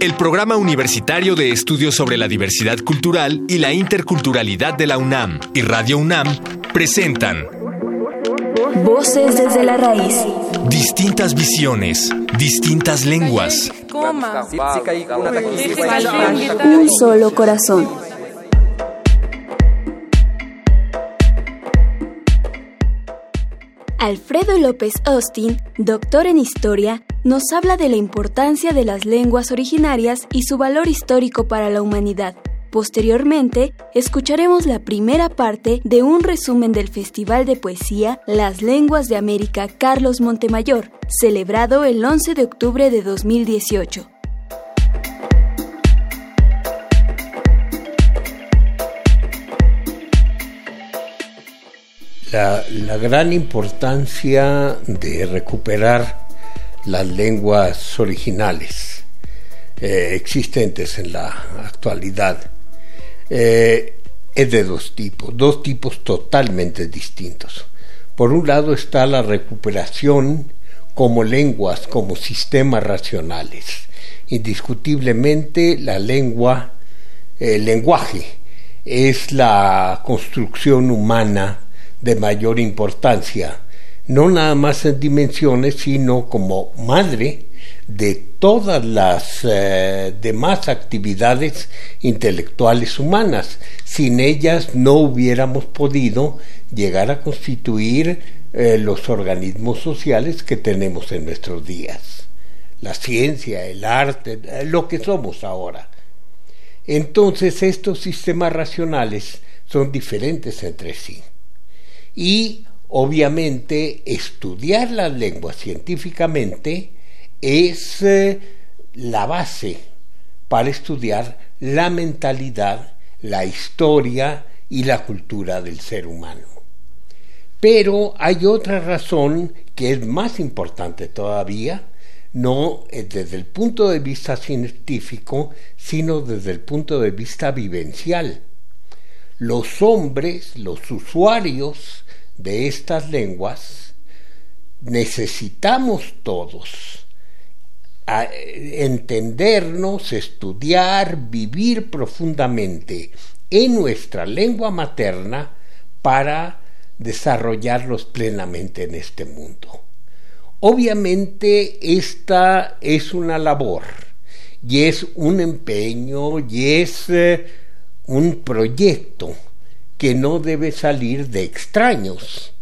El Programa Universitario de Estudios sobre la Diversidad Cultural y la Interculturalidad de la UNAM y Radio UNAM presentan Voces desde la raíz. Distintas visiones, distintas lenguas. Un solo corazón. Alfredo López Austin, doctor en historia, nos habla de la importancia de las lenguas originarias y su valor histórico para la humanidad. Posteriormente, escucharemos la primera parte de un resumen del Festival de Poesía Las Lenguas de América Carlos Montemayor, celebrado el 11 de octubre de 2018. La, gran importancia de recuperar las lenguas originales eh, existentes en la actualidad eh, es de dos tipos, dos tipos totalmente distintos. Por un lado está la recuperación como lenguas, como sistemas racionales. Indiscutiblemente la lengua, el lenguaje, es la construcción humana de mayor importancia, no nada más en dimensiones, sino como madre de todas las eh, demás actividades intelectuales humanas. Sin ellas no hubiéramos podido llegar a constituir eh, los organismos sociales que tenemos en nuestros días. La ciencia, el arte, eh, lo que somos ahora. Entonces estos sistemas racionales son diferentes entre sí. Y obviamente estudiar las lenguas científicamente es eh, la base para estudiar la mentalidad, la historia y la cultura del ser humano. Pero hay otra razón que es más importante todavía, no desde el punto de vista científico, sino desde el punto de vista vivencial. Los hombres, los usuarios de estas lenguas, necesitamos todos entendernos, estudiar, vivir profundamente en nuestra lengua materna para desarrollarlos plenamente en este mundo. Obviamente esta es una labor y es un empeño y es eh, un proyecto que no debe salir de extraños.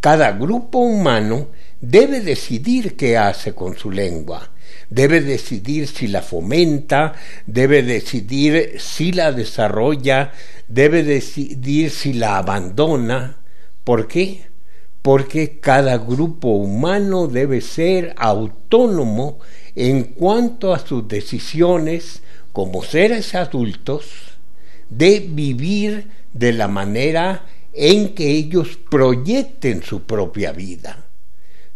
Cada grupo humano debe decidir qué hace con su lengua, debe decidir si la fomenta, debe decidir si la desarrolla, debe decidir si la abandona. ¿Por qué? Porque cada grupo humano debe ser autónomo en cuanto a sus decisiones como seres adultos de vivir de la manera en que ellos proyecten su propia vida.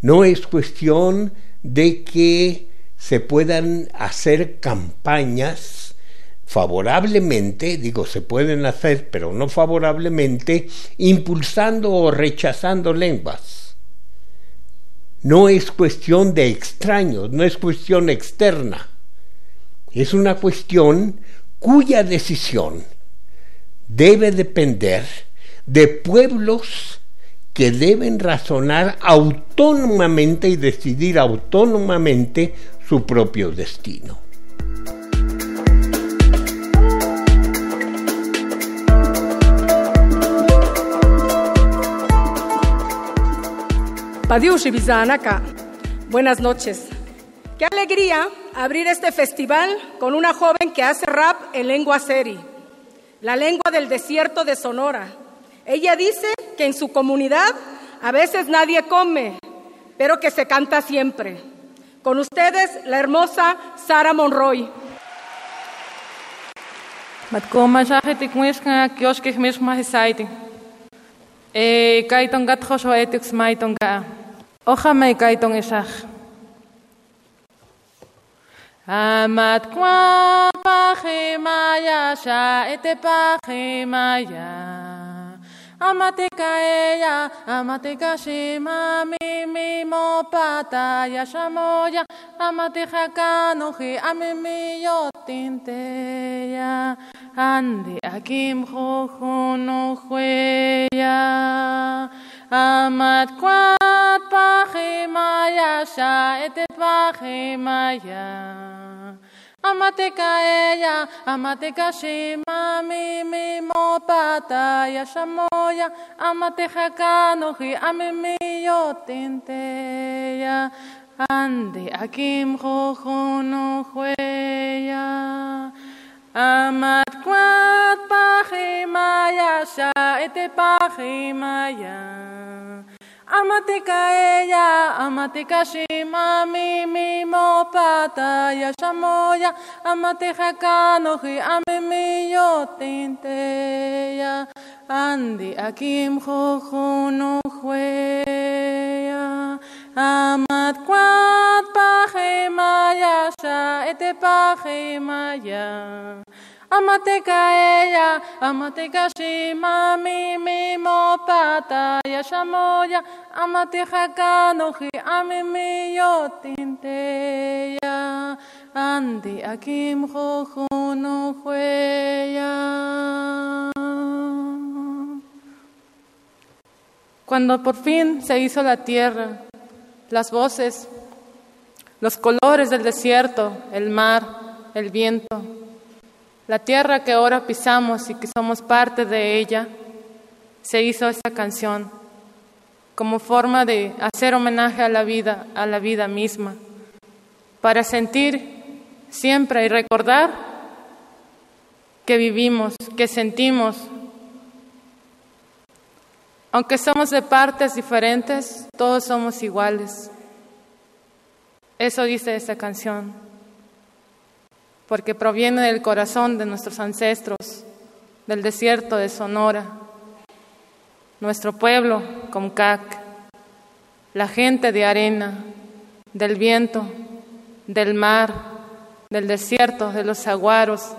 No es cuestión de que se puedan hacer campañas favorablemente, digo, se pueden hacer, pero no favorablemente, impulsando o rechazando lenguas. No es cuestión de extraños, no es cuestión externa. Es una cuestión cuya decisión debe depender de pueblos que deben razonar autónomamente y decidir autónomamente su propio destino. Buenas noches. Qué alegría abrir este festival con una joven que hace rap en lengua seri, la lengua del desierto de Sonora. Ella dice que en su comunidad a veces nadie come, pero que se canta siempre. Con ustedes, la hermosa Sara Monroy. Matkoma shahitik muiskan kioskik misma hisaiti. E kaiton gatjo so etix maiton ka. Me kaiton isach. Amat kwa Pajimaya, Shaete Pajimaya. Amateka eya, amateka shima mi mo pata ya shamoya, amateja ame mi yo tinteya, andi akim jojuno jueya. Amat kwat sha ete pajimaya. Amatekaeya, Amatekashima, Mimi, Mopata, Yashamoya, Amatehakanohi, Amimiyotinteya, Ande Akim Jojunuhueya. Amat Quat Pachimaya, Shaete Pachimaya. Amatika ella, amatika shima mi mi mo pata ya shamoya, amateja kanoji amimi yo tinteya, andi akim jojo no jueya. Amat kwat pajimaya sha ete pajimaya. Amateka ella, amateka shima mi mi mo pata ya shamoya, amateja kanoji amimi yo tinteya, andi akim jojo no jueya. Cuando por fin se hizo la tierra, las voces, los colores del desierto, el mar, el viento, la tierra que ahora pisamos y que somos parte de ella, se hizo esta canción como forma de hacer homenaje a la vida, a la vida misma, para sentir siempre y recordar que vivimos, que sentimos. Aunque somos de partes diferentes, todos somos iguales. Eso dice esta canción porque proviene del corazón de nuestros ancestros, del desierto de Sonora, nuestro pueblo, Comcac, la gente de arena, del viento, del mar, del desierto, de los saguaros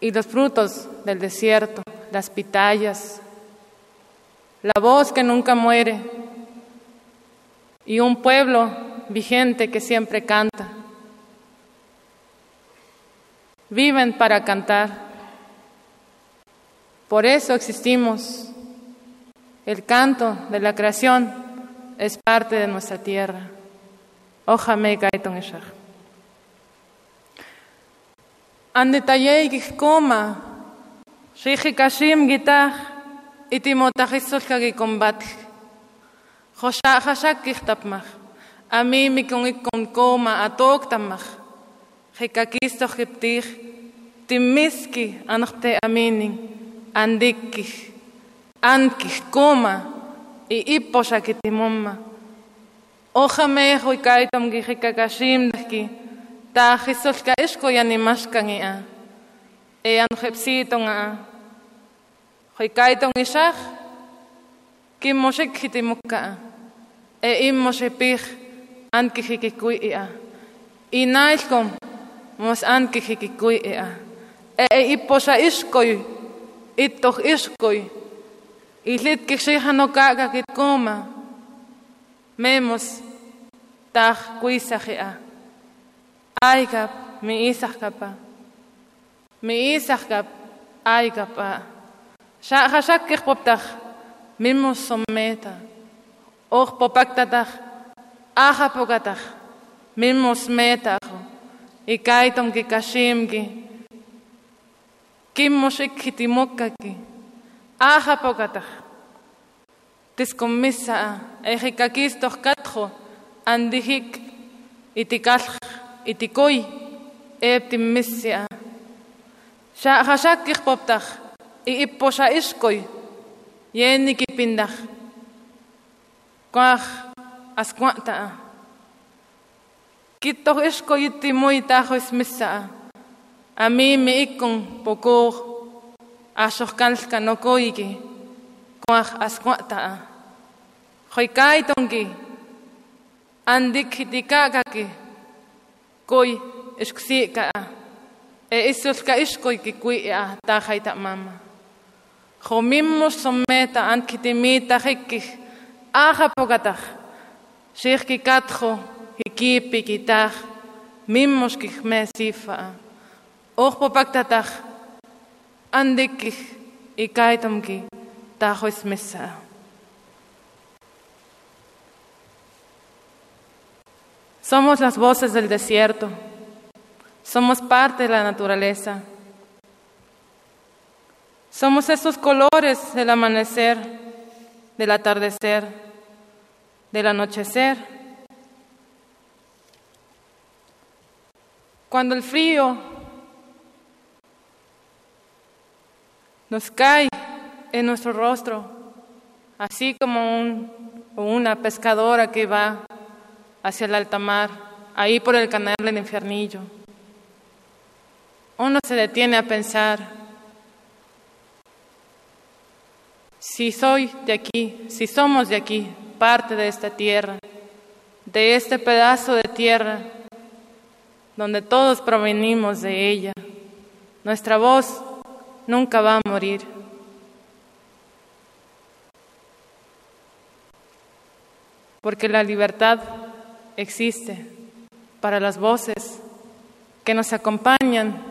y los frutos del desierto, las pitayas, la voz que nunca muere y un pueblo vigente que siempre canta viven para cantar. Por eso existimos. El canto de la creación es parte de nuestra tierra. Ojame kaiton ishach. Andetayei kikoma, shiji kashim gitach, itimotajisolka gikombat. Joshak kichtapmach, ami mikon atoktamach. Χεκακίστο χεπτύχ, τη μίσκη ανοχτέ αμήνη, αντίκιχ, άνκιχ κούμα, η ύποσα και τη μόμα. Όχα με έχω η κάιτομ και χεκακασίμδεχκη, τα χισολκα έσκο για νημάσκανιά. Εάν χεψίτον α, ισάχ, και μοσέκχη τη μουκά. Ε ήμμος επίχ, αν και. Η νάιλκομ, μας άνκηχε και κοίαια. Ε, ή ε, ε, ποσα αίσκοι, ή το αίσκοι, ή λίτ και ξέχαν ο κάκα και κόμμα, μέμος τάχ κουίσαχεα. Άγκαπ, μη ίσαχκαπα. Μη ίσαχκαπ, άγκαπα. Χασάκ και χποπτάχ, μήμος σωμέτα. Όχ ποπάκτατάχ, άχα ποκατάχ, μήμος μέταχ ikaitong kikashimki, kimoshik kitimokaki, ahapokatah, tiskomisa, ejikakistoh katjo, andihik, itikalj, itikoy, eptimisia, xahashakih poptah, iiposha iskoy, yenikipindah, kuah askuantaa, Kitoh ixko yitimoy tajo ismisaa. A mí me ikon poko axohkalka nokoiki. Kuaj askuataa. Hoikaitonki. Andik hitikakaki. Koi ixksikaa. E isulka ixkoiki kuia tajaita mama. Jomimos someta ankitimita hikki. Aja pokataj. Shirki katjo. Hikipi kitaj, mimos kihmesifa, ohpopaktataj, andikih ikaitomki tajoismesa. Somos las voces del desierto, somos parte de la naturaleza. Somos esos colores del amanecer, del atardecer, del anochecer. Cuando el frío nos cae en nuestro rostro, así como una pescadora que va hacia el alta mar, ahí por el canal del infiernillo. Uno se detiene a pensar, si soy de aquí, si somos de aquí, parte de esta tierra, de este pedazo de tierra donde todos provenimos de ella, nuestra voz nunca va a morir. Porque la libertad existe para las voces que nos acompañan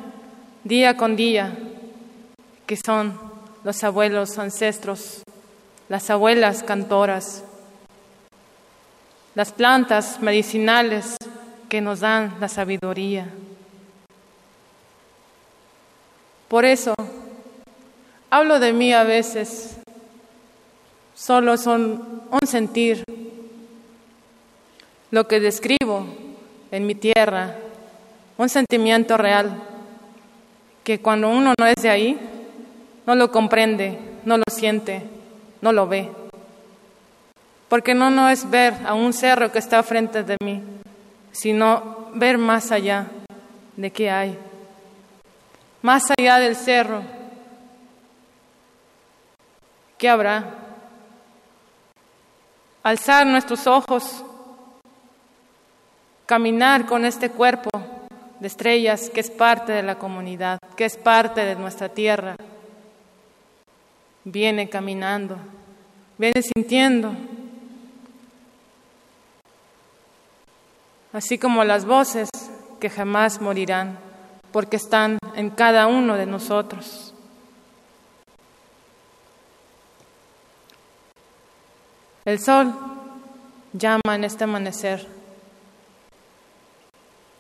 día con día, que son los abuelos ancestros, las abuelas cantoras, las plantas medicinales que nos dan la sabiduría. Por eso, hablo de mí a veces, solo son un sentir, lo que describo en mi tierra, un sentimiento real, que cuando uno no es de ahí, no lo comprende, no lo siente, no lo ve. Porque no, no es ver a un cerro que está frente de mí, sino ver más allá de qué hay. Más allá del cerro, ¿qué habrá? Alzar nuestros ojos caminar con este cuerpo de estrellas que es parte de la comunidad, que es parte de nuestra tierra. Viene caminando, viene sintiendo, así como las voces que jamás morirán, porque están en cada uno de nosotros. El sol llama en este amanecer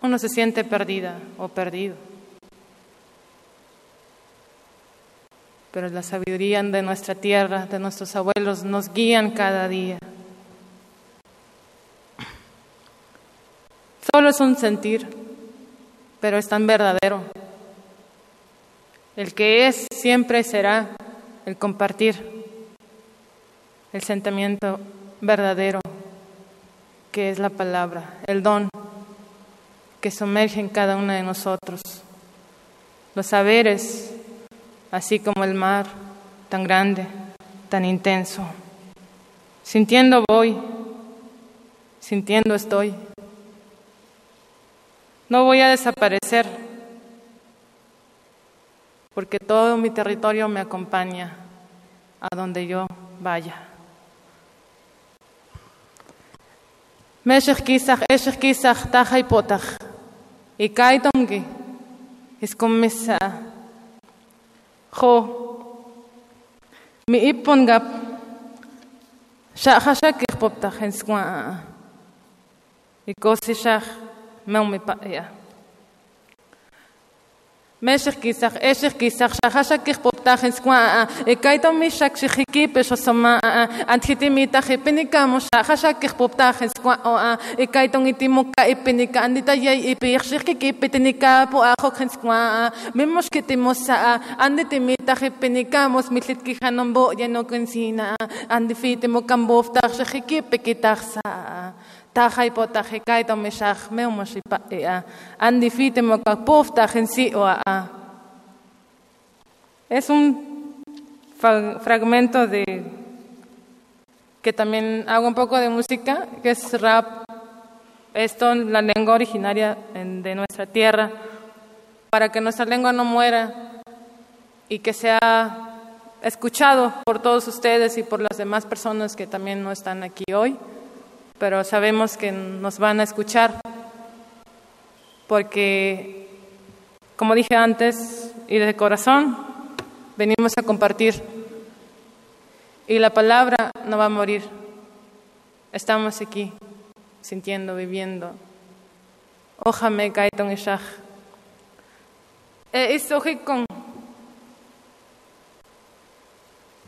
uno se siente perdida o perdido. Pero la sabiduría de nuestra tierra, de nuestros abuelos, nos guían cada día. Solo es un sentir, pero es tan verdadero. El que es siempre será el compartir, el sentimiento verdadero, que es la palabra, el don que sumerge en cada uno de nosotros. Los saberes, así como el mar, tan grande, tan intenso. Sintiendo voy, sintiendo estoy. No voy a desaparecer, porque todo mi territorio me acompaña a donde yo vaya. Ikaitomki, iskummissa. Jo, mi ippon gap, shakashakik poptach en skwa. Ikosi shak, meu mi pa ya. Meshik kisach, eshik kisach, shakashakik poptach en skwa. Ikaitom mi shak shikiki pesho sama. Antiti mi taji pinika mo shakashakik poptach en skwa. Ikaitom itimuka ipinika. Andita yay ipiyakshikiki pitinika po ako ken skwa. Mimos kitimosa. Anditi mi taji pinika mos mitlit kihanombo yano kensina. Andifiti mo kamboftach shikiki pikitach sa. Tajay po tajikay to mishach meu ea. Andi fite mo kakpof tajen si o a. Es un fragmento de que también hago un poco de música, que es rap. Esto la lengua originaria de nuestra tierra, para que nuestra lengua no muera y que sea escuchado por todos ustedes y por las demás personas que también no están aquí hoy pero sabemos que nos van a escuchar, porque, como dije antes, y de corazón, venimos a compartir, y la palabra no va a morir. Estamos aquí, sintiendo, viviendo. Ojame kaiton ishach. E con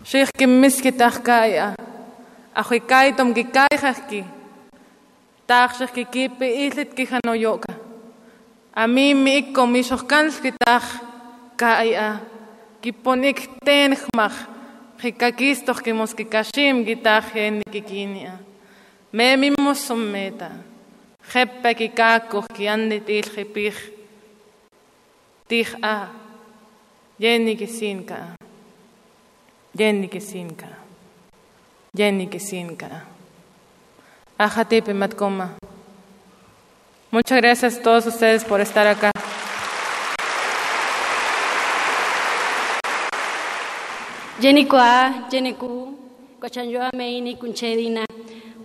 Sheikh que miskitach kaya. Ajoy kaitom τάχσες και κύπη ήθε και είχαν ογιώκα. Αμή μη κομίσο καν στη τάχ καϊά. Κι πονίκ τέν χμαχ. Χι κακίστο χιμό και κασίμ γι τάχ ένι και κίνια. Με μη μόσο μέτα. Χέπε και κάκο και άντε τη ήλχε. Τίχ α. Γέννη σύνκα. Γέννη σύνκα. Γέννη σύνκα. Matkoma. Muchas gracias a todos ustedes por estar acá.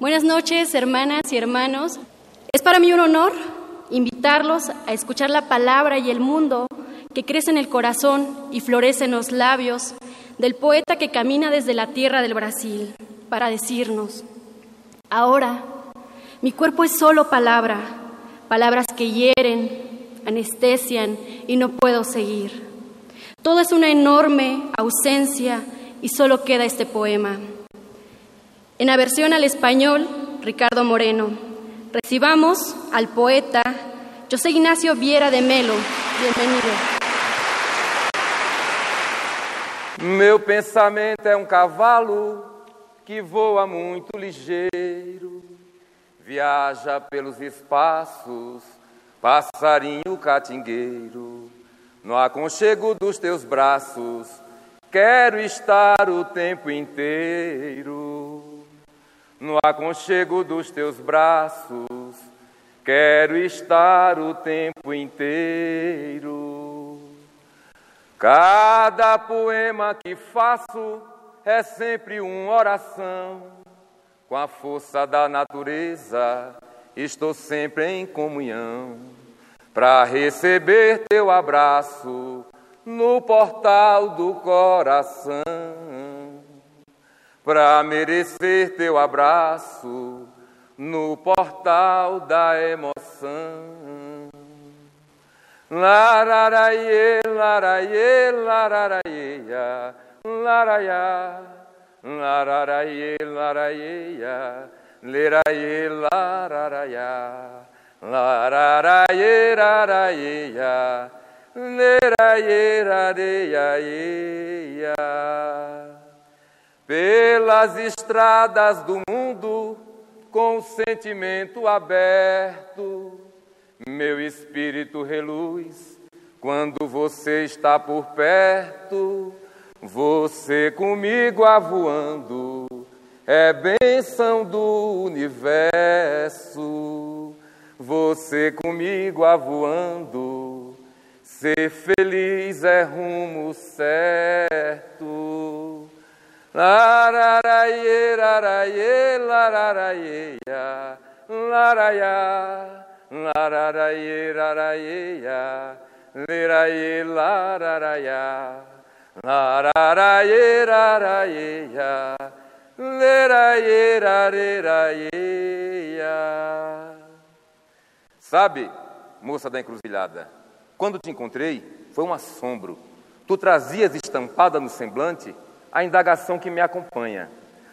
Buenas noches, hermanas y hermanos. Es para mí un honor invitarlos a escuchar la palabra y el mundo que crece en el corazón y florece en los labios del poeta que camina desde la tierra del Brasil para decirnos, ahora mi cuerpo es solo palabra, palabras que hieren, anestesian y no puedo seguir. Todo es una enorme ausencia y solo queda este poema. En la versión al español, Ricardo Moreno, recibamos al poeta José Ignacio Viera de Melo. Bienvenido. Meu pensamento é um cavalo que voa muito ligeiro, viaja pelos espaços, passarinho catingueiro, no aconchego dos teus braços, quero estar o tempo inteiro. No aconchego dos teus braços, quero estar o tempo inteiro. Cada poema que faço é sempre uma oração. Com a força da natureza, estou sempre em comunhão. Para receber teu abraço no portal do coração. Para merecer teu abraço no portal da emoção. Lararaye, laraye, lararaye, ya, lararaie, laraieia, leraie, lararaia, lararaie, raraieia, leraie, rareiaieia. Pelas estradas do mundo, com o sentimento aberto, meu espírito reluz quando você está por perto você comigo avoando, é bênção do universo. Você comigo avoando, ser feliz é rumo certo. Lararaie, lararaie, lararaie, lararaia. Lararaye, raraye, ya. Liraye, Sabe, moça da encruzilhada, quando te encontrei, foi um assombro. Tu trazias estampada no semblante a indagação que me acompanha.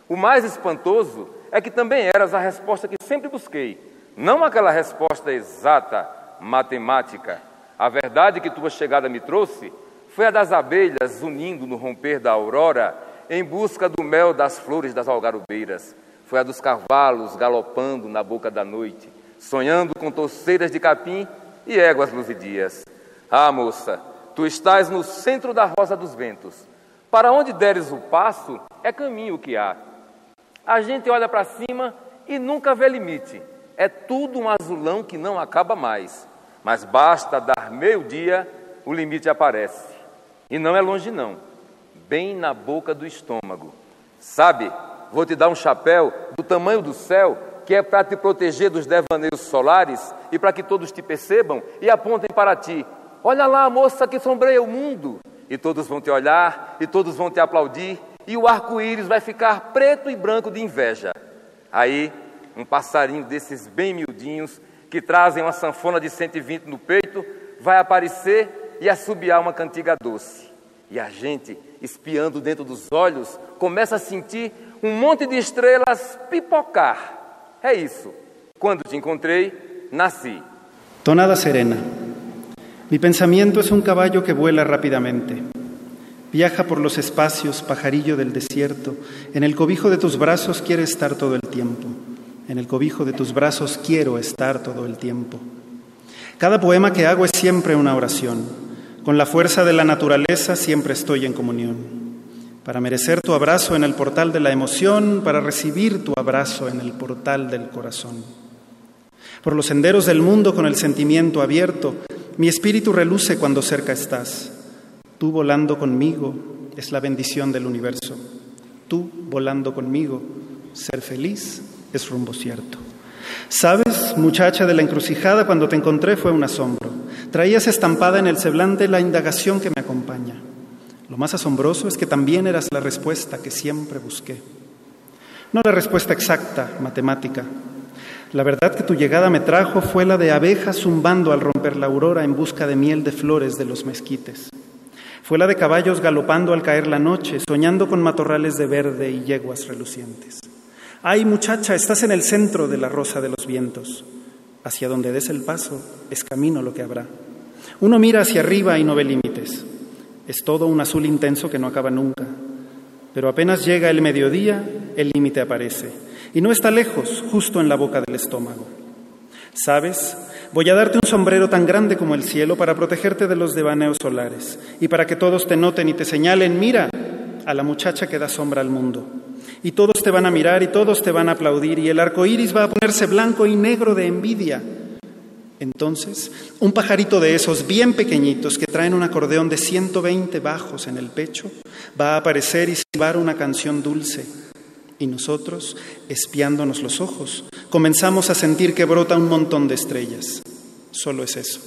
O mais espantoso é que também eras a resposta que sempre busquei não aquela resposta exata, matemática. A verdade que tua chegada me trouxe foi a das abelhas unindo no romper da aurora em busca do mel das flores das algarubeiras. Foi a dos cavalos galopando na boca da noite, sonhando com torceiras de capim e éguas luzidias. Ah, moça, tu estás no centro da rosa dos ventos. Para onde deres o passo, é caminho que há. A gente olha para cima e nunca vê limite. É tudo um azulão que não acaba mais. Mas basta dar meio-dia, o limite aparece. E não é longe, não. Bem na boca do estômago. Sabe, vou te dar um chapéu do tamanho do céu que é para te proteger dos devaneios solares e para que todos te percebam e apontem para ti. Olha lá moça que sombreia o mundo. E todos vão te olhar, e todos vão te aplaudir, e o arco-íris vai ficar preto e branco de inveja. Aí, um passarinho desses bem miudinhos, que trazem uma sanfona de 120 no peito, vai aparecer e assobiar uma cantiga doce. E a gente, espiando dentro dos olhos, começa a sentir um monte de estrelas pipocar. É isso. Quando te encontrei, nasci. Tonada serena. Mi pensamiento es un caballo que vuela rápidamente. Viaja por los espacios, pajarillo del desierto. En el cobijo de tus brazos quiere estar todo el tiempo. En el cobijo de tus brazos quiero estar todo el tiempo. Cada poema que hago es siempre una oración. Con la fuerza de la naturaleza siempre estoy en comunión. Para merecer tu abrazo en el portal de la emoción, para recibir tu abrazo en el portal del corazón. Por los senderos del mundo con el sentimiento abierto, mi espíritu reluce cuando cerca estás. Tú volando conmigo es la bendición del universo. Tú volando conmigo, ser feliz es rumbo cierto. Sabes, muchacha de la encrucijada, cuando te encontré fue un asombro. Traías estampada en el semblante la indagación que me acompaña. Lo más asombroso es que también eras la respuesta que siempre busqué. No la respuesta exacta, matemática. La verdad que tu llegada me trajo fue la de abejas zumbando al romper la aurora en busca de miel de flores de los mezquites. Fue la de caballos galopando al caer la noche, soñando con matorrales de verde y yeguas relucientes. Ay, muchacha, estás en el centro de la rosa de los vientos. Hacia donde des el paso es camino lo que habrá. Uno mira hacia arriba y no ve límites. Es todo un azul intenso que no acaba nunca. Pero apenas llega el mediodía, el límite aparece. Y no está lejos, justo en la boca del estómago. ¿Sabes? Voy a darte un sombrero tan grande como el cielo para protegerte de los devaneos solares y para que todos te noten y te señalen, mira a la muchacha que da sombra al mundo. Y todos te van a mirar y todos te van a aplaudir y el arco iris va a ponerse blanco y negro de envidia. Entonces, un pajarito de esos bien pequeñitos que traen un acordeón de 120 bajos en el pecho va a aparecer y silbar una canción dulce. Y nosotros, espiándonos los ojos, comenzamos a sentir que brota un montón de estrellas. Solo es eso.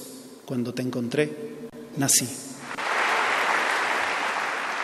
Cuando te encontré, nací.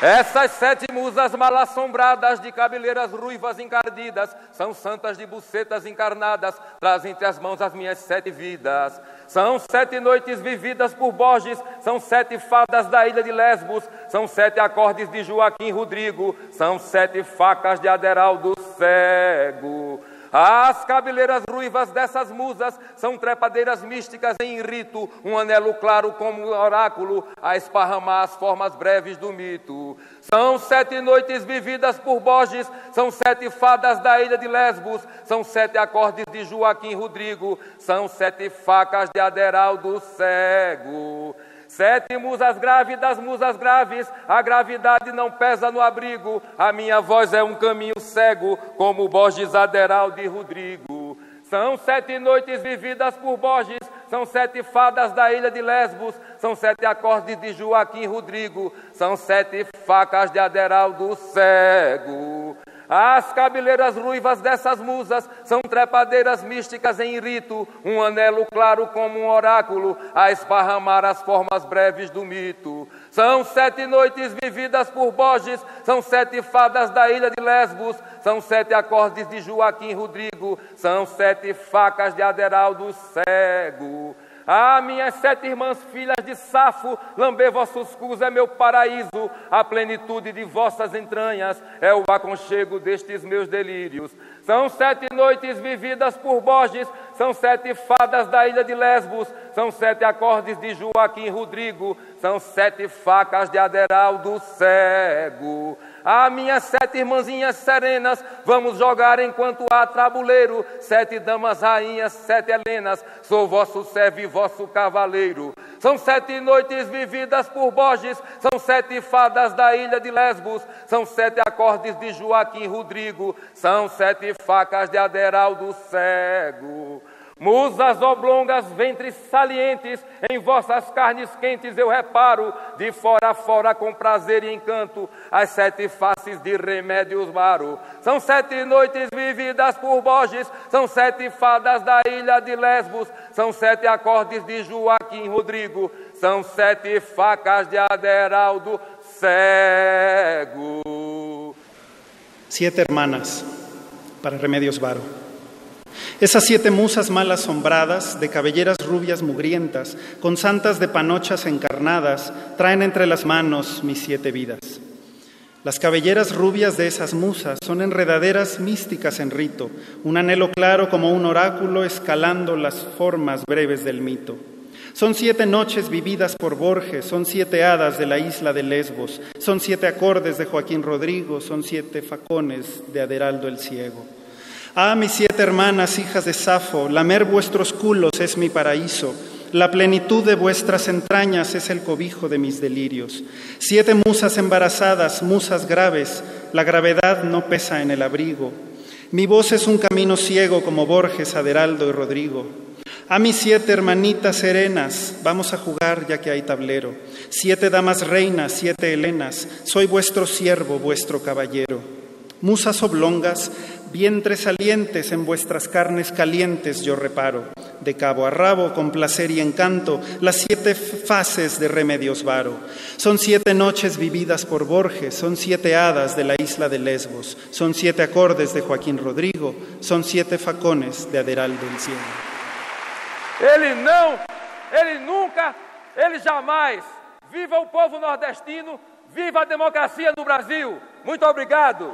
Essas sete musas mal assombradas de cabeleiras ruivas encardidas são santas de bucetas encarnadas, trazem entre as mãos as minhas sete vidas. São sete noites vividas por Borges, são sete fadas da ilha de Lesbos, são sete acordes de Joaquim Rodrigo, são sete facas de Aderaldo Cego. As cabeleiras ruivas dessas musas são trepadeiras místicas em rito, um anelo claro como oráculo a esparramar as formas breves do mito. São sete noites vividas por Borges, são sete fadas da ilha de Lesbos, são sete acordes de Joaquim Rodrigo, são sete facas de Aderaldo Cego. Sete musas grávidas, musas graves, a gravidade não pesa no abrigo, a minha voz é um caminho cego, como Borges Aderaldo e Rodrigo. São sete noites vividas por Borges, são sete fadas da ilha de Lesbos, são sete acordes de Joaquim Rodrigo, são sete facas de Aderaldo Cego. As cabeleiras ruivas dessas musas são trepadeiras místicas em rito, um anelo claro como um oráculo a esparramar as formas breves do mito. São sete noites vividas por Borges, são sete fadas da ilha de Lesbos, são sete acordes de Joaquim Rodrigo, são sete facas de Aderaldo Cego. Ah, minhas sete irmãs filhas de Safo, lamber vossos cus é meu paraíso, a plenitude de vossas entranhas é o aconchego destes meus delírios. São sete noites vividas por Borges, são sete fadas da ilha de Lesbos, são sete acordes de Joaquim Rodrigo, são sete facas de Aderaldo Cego. Ah, minhas sete irmãzinhas serenas, vamos jogar enquanto há tabuleiro. Sete damas rainhas, sete helenas, sou vosso servo e vosso cavaleiro. São sete noites vividas por Borges, são sete fadas da ilha de Lesbos, são sete acordes de Joaquim Rodrigo, são sete facas de Aderaldo Cego. Musas oblongas, ventres salientes, em vossas carnes quentes eu reparo, de fora a fora com prazer e encanto, as sete faces de remédios maro. São sete noites vividas por Borges, são sete fadas da ilha de Lesbos, são sete acordes de Joaquim Rodrigo, são sete facas de Aderaldo Cego. Siete hermanas para Remedios Varo. Esas siete musas mal asombradas, de cabelleras rubias mugrientas, con santas de panochas encarnadas, traen entre las manos mis siete vidas. Las cabelleras rubias de esas musas son enredaderas místicas en rito, un anhelo claro como un oráculo escalando las formas breves del mito. Son siete noches vividas por Borges, son siete hadas de la isla de Lesbos, son siete acordes de Joaquín Rodrigo, son siete facones de Aderaldo el Ciego. Ah, mis siete hermanas, hijas de Safo, lamer vuestros culos es mi paraíso, la plenitud de vuestras entrañas es el cobijo de mis delirios. Siete musas embarazadas, musas graves, la gravedad no pesa en el abrigo. Mi voz es un camino ciego como Borges, Aderaldo y Rodrigo. A mis siete hermanitas serenas, vamos a jugar ya que hay tablero. Siete damas reinas, siete helenas, soy vuestro siervo, vuestro caballero. Musas oblongas, vientres salientes en vuestras carnes calientes yo reparo. De cabo a rabo, con placer y encanto, las siete fases de remedios varo. Son siete noches vividas por Borges, son siete hadas de la isla de Lesbos, son siete acordes de Joaquín Rodrigo, son siete facones de Aderaldo del Cielo. Ele não, ele nunca, ele jamais. Viva o povo nordestino, viva a democracia no Brasil. Muito obrigado.